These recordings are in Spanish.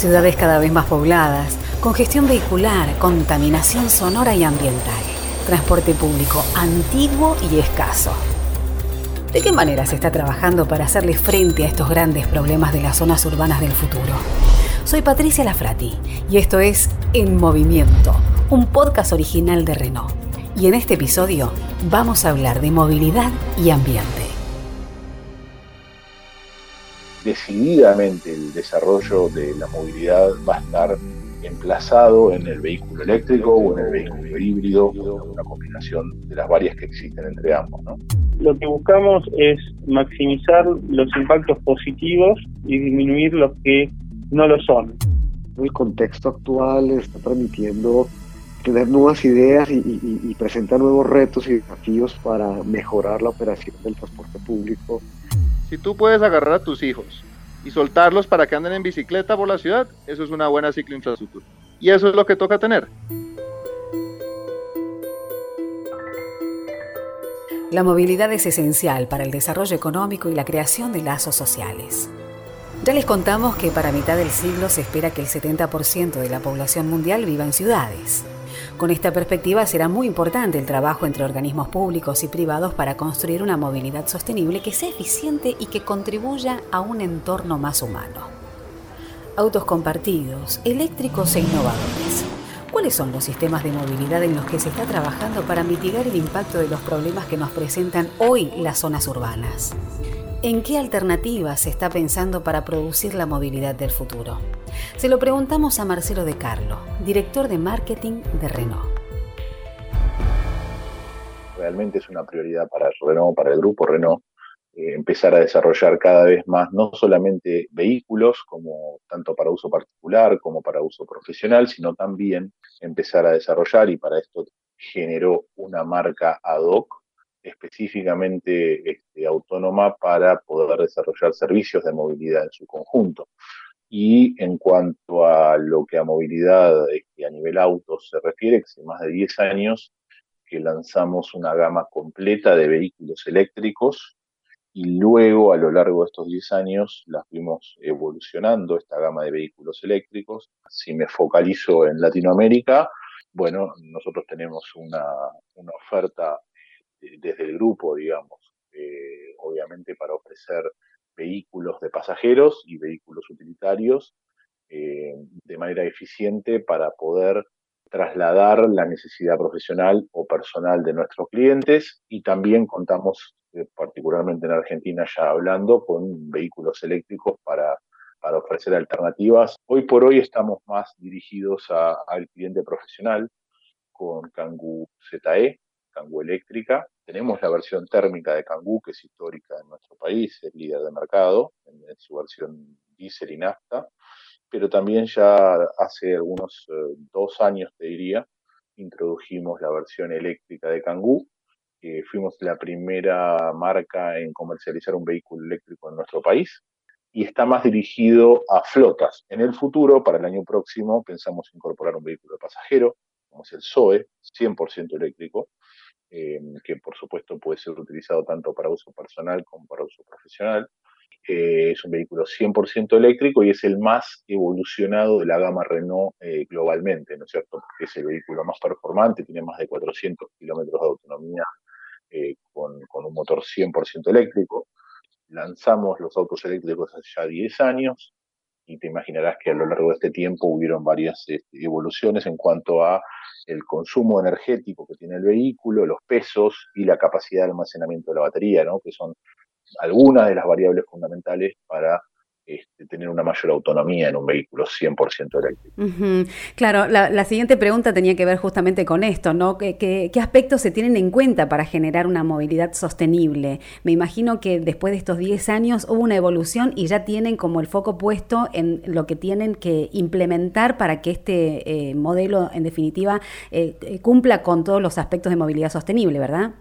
Ciudades cada vez más pobladas, congestión vehicular, contaminación sonora y ambiental, transporte público antiguo y escaso. ¿De qué manera se está trabajando para hacerle frente a estos grandes problemas de las zonas urbanas del futuro? Soy Patricia Lafrati y esto es En Movimiento, un podcast original de Renault. Y en este episodio vamos a hablar de movilidad y ambiente. Decididamente el desarrollo de la movilidad va a estar emplazado en el vehículo eléctrico o en el vehículo híbrido, una combinación de las varias que existen entre ambos. Lo que buscamos es maximizar los impactos positivos y disminuir los que no lo son. El contexto actual está permitiendo tener nuevas ideas y, presentar nuevos retos y desafíos para mejorar la operación del transporte público. Si tú puedes agarrar a tus hijos y soltarlos para que anden en bicicleta por la ciudad, eso es una buena cicloinfraestructura. Y eso es lo que toca tener. La movilidad es esencial para el desarrollo económico y la creación de lazos sociales. Ya les contamos que para mitad del siglo se espera que el 70% de la población mundial viva en ciudades. Con esta perspectiva será muy importante el trabajo entre organismos públicos y privados para construir una movilidad sostenible que sea eficiente y que contribuya a un entorno más humano. Autos compartidos, eléctricos e innovadores. ¿Cuáles son los sistemas de movilidad en los que se está trabajando para mitigar el impacto de los problemas que nos presentan hoy las zonas urbanas? ¿En qué alternativas se está pensando para producir la movilidad del futuro? Se lo preguntamos a Marcelo De Carlo, director de marketing de Renault. Realmente es una prioridad para Renault, para el grupo Renault, empezar a desarrollar cada vez más no solamente vehículos como tanto para uso particular como para uso profesional, sino también empezar a desarrollar y para esto generó una marca ad hoc específicamente este, autónoma para poder desarrollar servicios de movilidad en su conjunto. Y en cuanto a lo que a movilidad este, a nivel auto se refiere, que hace más de 10 años que lanzamos una gama completa de vehículos eléctricos y luego a lo largo de estos 10 años la fuimos evolucionando, esta gama de vehículos eléctricos. Si me focalizo en Latinoamérica, bueno, nosotros tenemos una, una oferta desde el grupo, digamos, eh, obviamente para ofrecer vehículos de pasajeros y vehículos utilitarios eh, de manera eficiente para poder trasladar la necesidad profesional o personal de nuestros clientes y también contamos, eh, particularmente en Argentina ya hablando, con vehículos eléctricos para, para ofrecer alternativas. Hoy por hoy estamos más dirigidos al cliente profesional con Kangoo ZE, Kangoo eléctrica. Tenemos la versión térmica de Kangoo, que es histórica en nuestro país, es líder de mercado en, su versión diésel y nafta, pero también ya hace algunos eh, dos años, te diría, introdujimos la versión eléctrica de Kangoo. fuimos la primera marca en comercializar un vehículo eléctrico en nuestro país y está más dirigido a flotas. En el futuro, para el año próximo, pensamos incorporar un vehículo de pasajero, como es el Zoe, 100% eléctrico, eh, que por supuesto puede ser utilizado tanto para uso personal como para uso profesional. Eh, es un vehículo 100% eléctrico y es el más evolucionado de la gama Renault eh, globalmente, ¿no es cierto? Es el vehículo más performante, tiene más de 400 kilómetros de autonomía con, con, un motor 100% eléctrico. Lanzamos los autos eléctricos hace ya 10 años y te imaginarás que a lo largo de este tiempo hubieron varias este, evoluciones en cuanto a el consumo energético que tiene el vehículo, los pesos y la capacidad de almacenamiento de la batería, ¿no? que son algunas de las variables fundamentales para este, tener una mayor autonomía en un vehículo 100% eléctrico. Claro, la, siguiente pregunta tenía que ver justamente con esto, ¿no? ¿Qué, aspectos se tienen en cuenta para generar una movilidad sostenible? Me imagino que después de estos 10 años hubo una evolución y ya tienen como el foco puesto en lo que tienen que implementar para que este eh, modelo, en definitiva, eh, eh, cumpla con todos los aspectos de movilidad sostenible, ¿verdad?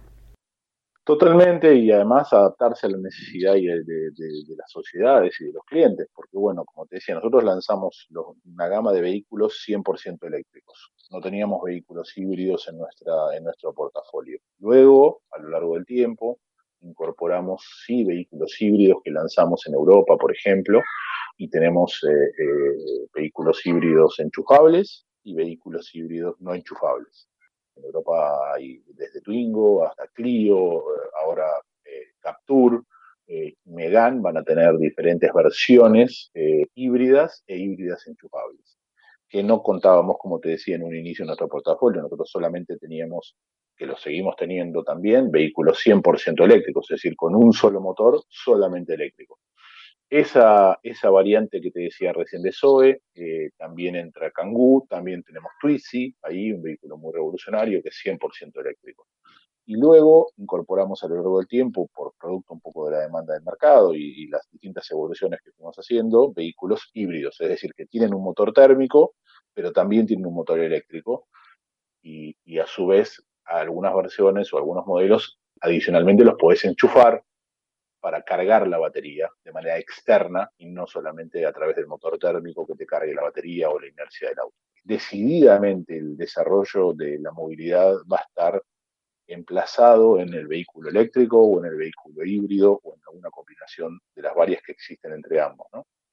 Totalmente, y además adaptarse a la necesidad de, las sociedades y de los clientes, porque bueno, como te decía, nosotros lanzamos una gama de vehículos 100% eléctricos. No teníamos vehículos híbridos en, nuestra, en nuestro portafolio. Luego, a lo largo del tiempo, incorporamos sí vehículos híbridos que lanzamos en Europa, por ejemplo, y tenemos vehículos híbridos enchufables y vehículos híbridos no enchufables. En Europa hay desde Twingo hasta Clio, ahora Capture, eh, Megan van a tener diferentes versiones eh, híbridas e híbridas enchufables, que no contábamos, como te decía en un inicio, en nuestro portafolio. Nosotros solamente teníamos, que lo seguimos teniendo también, vehículos 100% eléctricos, es decir, con un solo motor, solamente eléctrico. Esa, esa variante que te decía recién de Zoe, eh, también entra Kangoo, también tenemos Twizy, ahí un vehículo muy revolucionario que es 100% eléctrico. Y luego incorporamos a lo largo del tiempo, por producto un poco de la demanda del mercado y, las distintas evoluciones que fuimos haciendo, vehículos híbridos, es decir, que tienen un motor térmico, pero también tienen un motor eléctrico. Y, a su vez algunas versiones o algunos modelos adicionalmente los podés enchufar para cargar la batería de manera externa y no solamente a través del motor térmico que te cargue la batería o la inercia del auto. Decididamente el desarrollo de la movilidad va a estar emplazado en el vehículo eléctrico o en el vehículo híbrido o en alguna combinación de las varias que existen entre ambos.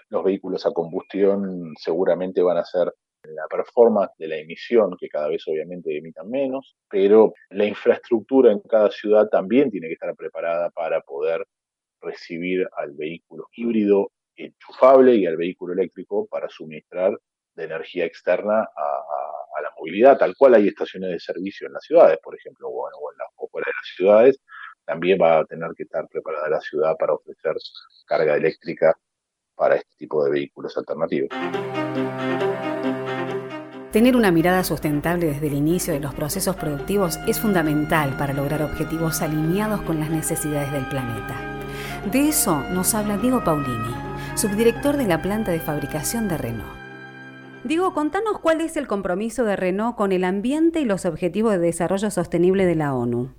Los vehículos a combustión seguramente van a ser la performance de la emisión, que cada vez obviamente emitan menos, pero la infraestructura en cada ciudad también tiene que estar preparada para poder recibir al vehículo híbrido enchufable y al vehículo eléctrico para suministrar de energía externa a, la movilidad, tal cual hay estaciones de servicio en las ciudades, por ejemplo, o, en las, fuera de las ciudades, también va a tener que estar preparada la ciudad para ofrecer carga eléctrica para este tipo de vehículos alternativos. Tener una mirada sustentable desde el inicio de los procesos productivos es fundamental para lograr objetivos alineados con las necesidades del planeta. De eso nos habla Diego Paulini, subdirector de la planta de fabricación de Renault. Digo, contanos cuál es el compromiso de Renault con el ambiente y los objetivos de desarrollo sostenible de la ONU.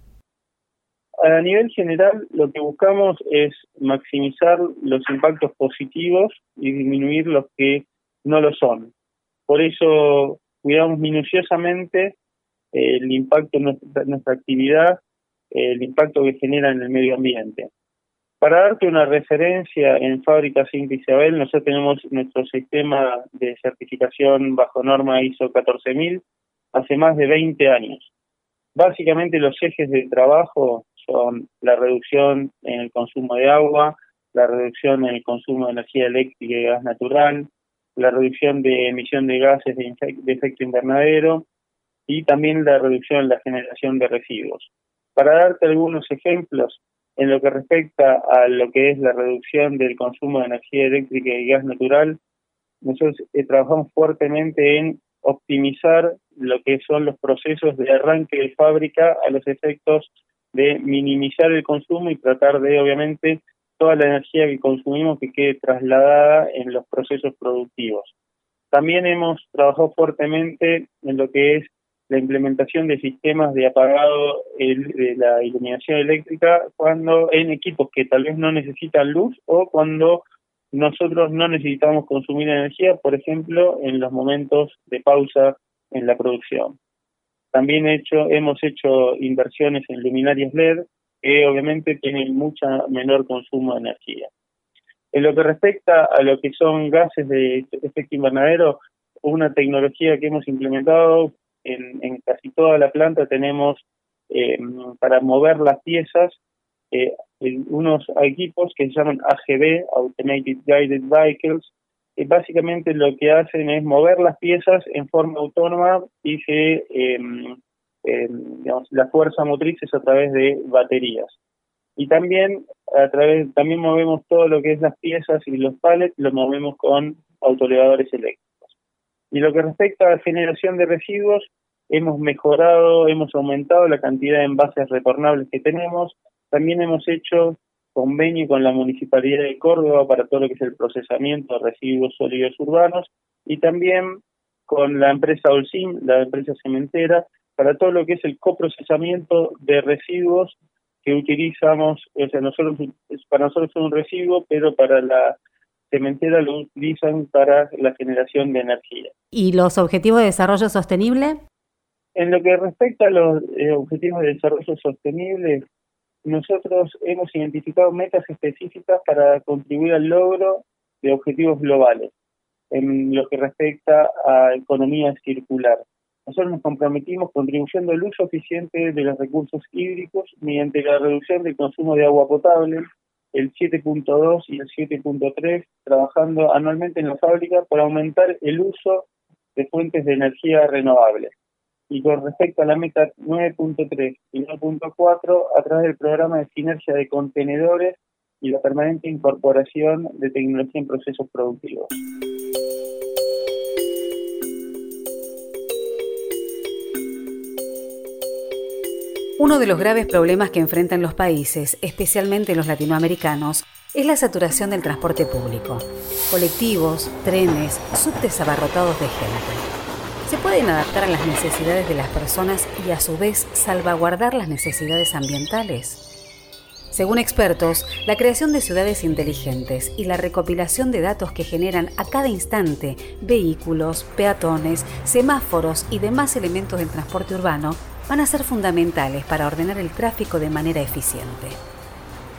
A nivel general, lo que buscamos es maximizar los impactos positivos y disminuir los que no lo son. Por eso cuidamos minuciosamente el impacto de nuestra actividad, el impacto que genera en el medio ambiente. Para darte una referencia, en Fábrica Cinta Isabel nosotros tenemos nuestro sistema de certificación bajo norma ISO 14000 hace más de 20 años. Básicamente los ejes de trabajo son la reducción en el consumo de agua, la reducción en el consumo de energía eléctrica y gas natural, la reducción de emisión de gases de, de efecto invernadero y también la reducción en la generación de residuos. Para darte algunos ejemplos, en lo que respecta a lo que es la reducción del consumo de energía eléctrica y gas natural, nosotros eh, trabajamos fuertemente en optimizar lo que son los procesos de arranque de fábrica a los efectos de minimizar el consumo y tratar de, obviamente, toda la energía que consumimos que quede trasladada en los procesos productivos. También hemos trabajado fuertemente en lo que es la implementación de sistemas de apagado de la iluminación eléctrica cuando en equipos que tal vez no necesitan luz o cuando nosotros no necesitamos consumir energía, por ejemplo, en los momentos de pausa en la producción. También hecho, hemos hecho inversiones en luminarias LED que obviamente tienen mucha menor consumo de energía. En lo que respecta a lo que son gases de efecto invernadero, una tecnología que hemos implementado en, casi toda la planta tenemos eh, para mover las piezas eh, unos equipos que se llaman AGV, Automated Guided Vehicles, que básicamente lo que hacen es mover las piezas en forma autónoma y se, em, em, digamos, la fuerza motriz es a través de baterías. Y también a través, también movemos todo lo que es las piezas y los pallets, lo movemos con autolevadores eléctricos. Y lo que respecta a la generación de residuos, hemos mejorado, hemos aumentado la cantidad de envases retornables que tenemos. También hemos hecho convenio con la Municipalidad de Córdoba para todo lo que es el procesamiento de residuos sólidos urbanos y también con la empresa Olsim, la empresa cementera, para todo lo que es el coprocesamiento de residuos que utilizamos, o sea, nosotros, para nosotros es un residuo, pero para la cementera lo utilizan para la generación de energía. ¿Y los objetivos de desarrollo sostenible? En lo que respecta a los eh, objetivos de desarrollo sostenible, nosotros hemos identificado metas específicas para contribuir al logro de objetivos globales en lo que respecta a economía circular. Nosotros nos comprometimos contribuyendo al uso eficiente de los recursos hídricos mediante la reducción del consumo de agua potable, el 7.2 y el 7.3, trabajando anualmente en la fábrica por aumentar el uso de fuentes de energía renovables. Y con respecto a la meta 9.3 y 9.4, a través del programa de sinergia de contenedores y la permanente incorporación de tecnología en procesos productivos. Uno de los graves problemas que enfrentan los países, especialmente los latinoamericanos, es la saturación del transporte público. Colectivos, trenes, subtes abarrotados de gente. ¿Se pueden adaptar a las necesidades de las personas y a su vez salvaguardar las necesidades ambientales? Según expertos, la creación de ciudades inteligentes y la recopilación de datos que generan a cada instante vehículos, peatones, semáforos y demás elementos del transporte urbano van a ser fundamentales para ordenar el tráfico de manera eficiente.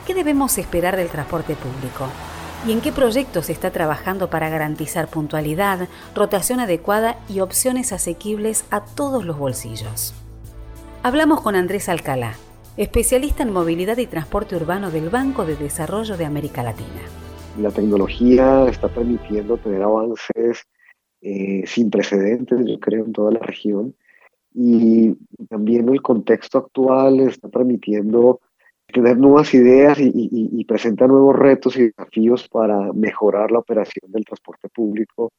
¿Qué debemos esperar del transporte público? ¿Y en qué proyectos se está trabajando para garantizar puntualidad, rotación adecuada y opciones asequibles a todos los bolsillos? Hablamos con Andrés Alcalá, especialista en movilidad y transporte urbano del Banco de Desarrollo de América Latina. La tecnología está permitiendo tener avances eh, sin precedentes, yo creo, en toda la región y también el contexto actual está permitiendo tener nuevas ideas y, presentar nuevos retos y desafíos para mejorar la operación del transporte público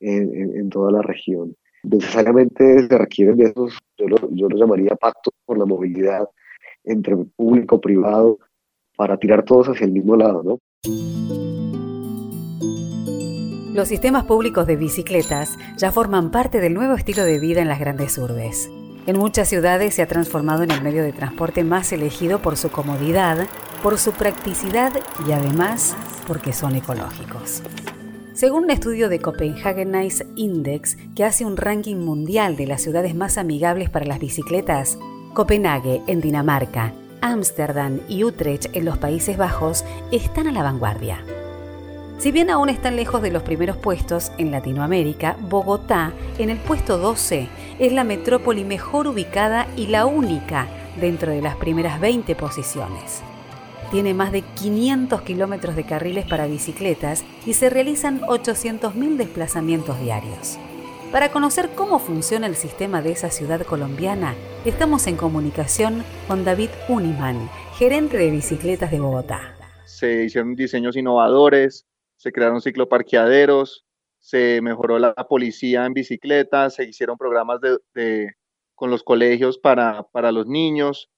en, en, toda la región. Necesariamente se requieren de esos, yo lo, yo lo llamaría pactos por la movilidad entre público y privado para tirar todos hacia el mismo lado, ¿no? Los sistemas públicos de bicicletas ya forman parte del nuevo estilo de vida en las grandes urbes. En muchas ciudades se ha transformado en el medio de transporte más elegido por su comodidad, por su practicidad y además porque son ecológicos. Según un estudio de Copenhagen Nice Index que hace un ranking mundial de las ciudades más amigables para las bicicletas, Copenhague en Dinamarca, Ámsterdam y Utrecht en los Países Bajos están a la vanguardia. Si bien aún están lejos de los primeros puestos, en Latinoamérica, Bogotá, en el puesto 12, es la metrópoli mejor ubicada y la única dentro de las primeras 20 posiciones. Tiene más de 500 kilómetros de carriles para bicicletas y se realizan 800.000 desplazamientos diarios. Para conocer cómo funciona el sistema de esa ciudad colombiana, estamos en comunicación con David Uniman, gerente de bicicletas de Bogotá. Se hicieron diseños innovadores, se crearon cicloparqueaderos, se mejoró la policía en bicicleta, se hicieron programas de, con los colegios para, para, los niños.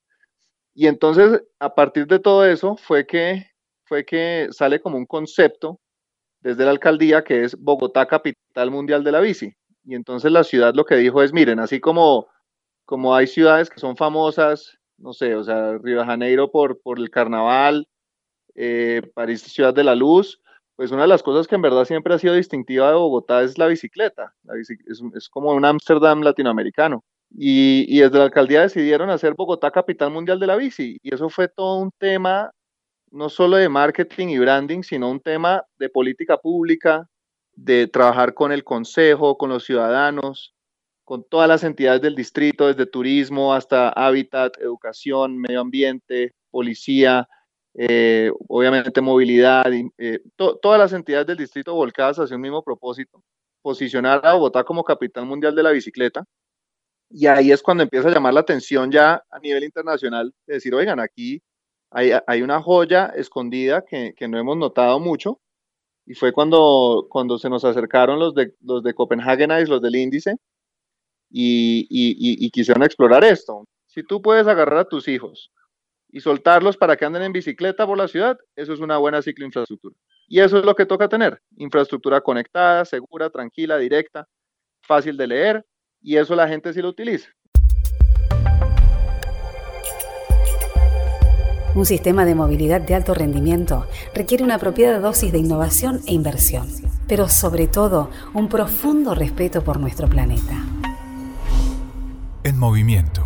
Y entonces, a partir de todo eso, fue que, fue que sale como un concepto desde la alcaldía que es Bogotá, capital mundial de la bici. Y entonces la ciudad lo que dijo es, miren, así como, como hay ciudades que son famosas, no sé, o sea, Río de Janeiro por, por el carnaval, eh, París, Ciudad de la Luz, pues una de las cosas que en verdad siempre ha sido distintiva de Bogotá es la bicicleta. es, como un Ámsterdam latinoamericano. Y, y, desde la alcaldía decidieron hacer Bogotá capital mundial de la bici. Y eso fue todo un tema no solo de marketing y branding, sino un tema de política pública, de trabajar con el consejo, con los ciudadanos, con todas las entidades del distrito, desde turismo hasta hábitat, educación, medio ambiente, policía, eh, obviamente movilidad, eh, todas las entidades del distrito volcadas hacia un mismo propósito, posicionar a Bogotá como capital mundial de la bicicleta. Y ahí es cuando empieza a llamar la atención ya a nivel internacional, de decir, oigan, aquí hay, hay una joya escondida que, que, no hemos notado mucho. Y fue cuando, cuando se nos acercaron los de, los de Copenhagen Ice, los del índice, y, y, y quisieron explorar esto. Si tú puedes agarrar a tus hijos y soltarlos para que anden en bicicleta por la ciudad, eso es una buena cicloinfraestructura. Y eso es lo que toca tener, infraestructura conectada, segura, tranquila, directa, fácil de leer, y eso la gente sí lo utiliza. Un sistema de movilidad de alto rendimiento requiere una apropiada dosis de innovación e inversión, pero sobre todo un profundo respeto por nuestro planeta. En movimiento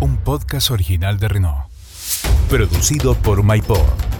un podcast original de Renault. Producido por MyPod.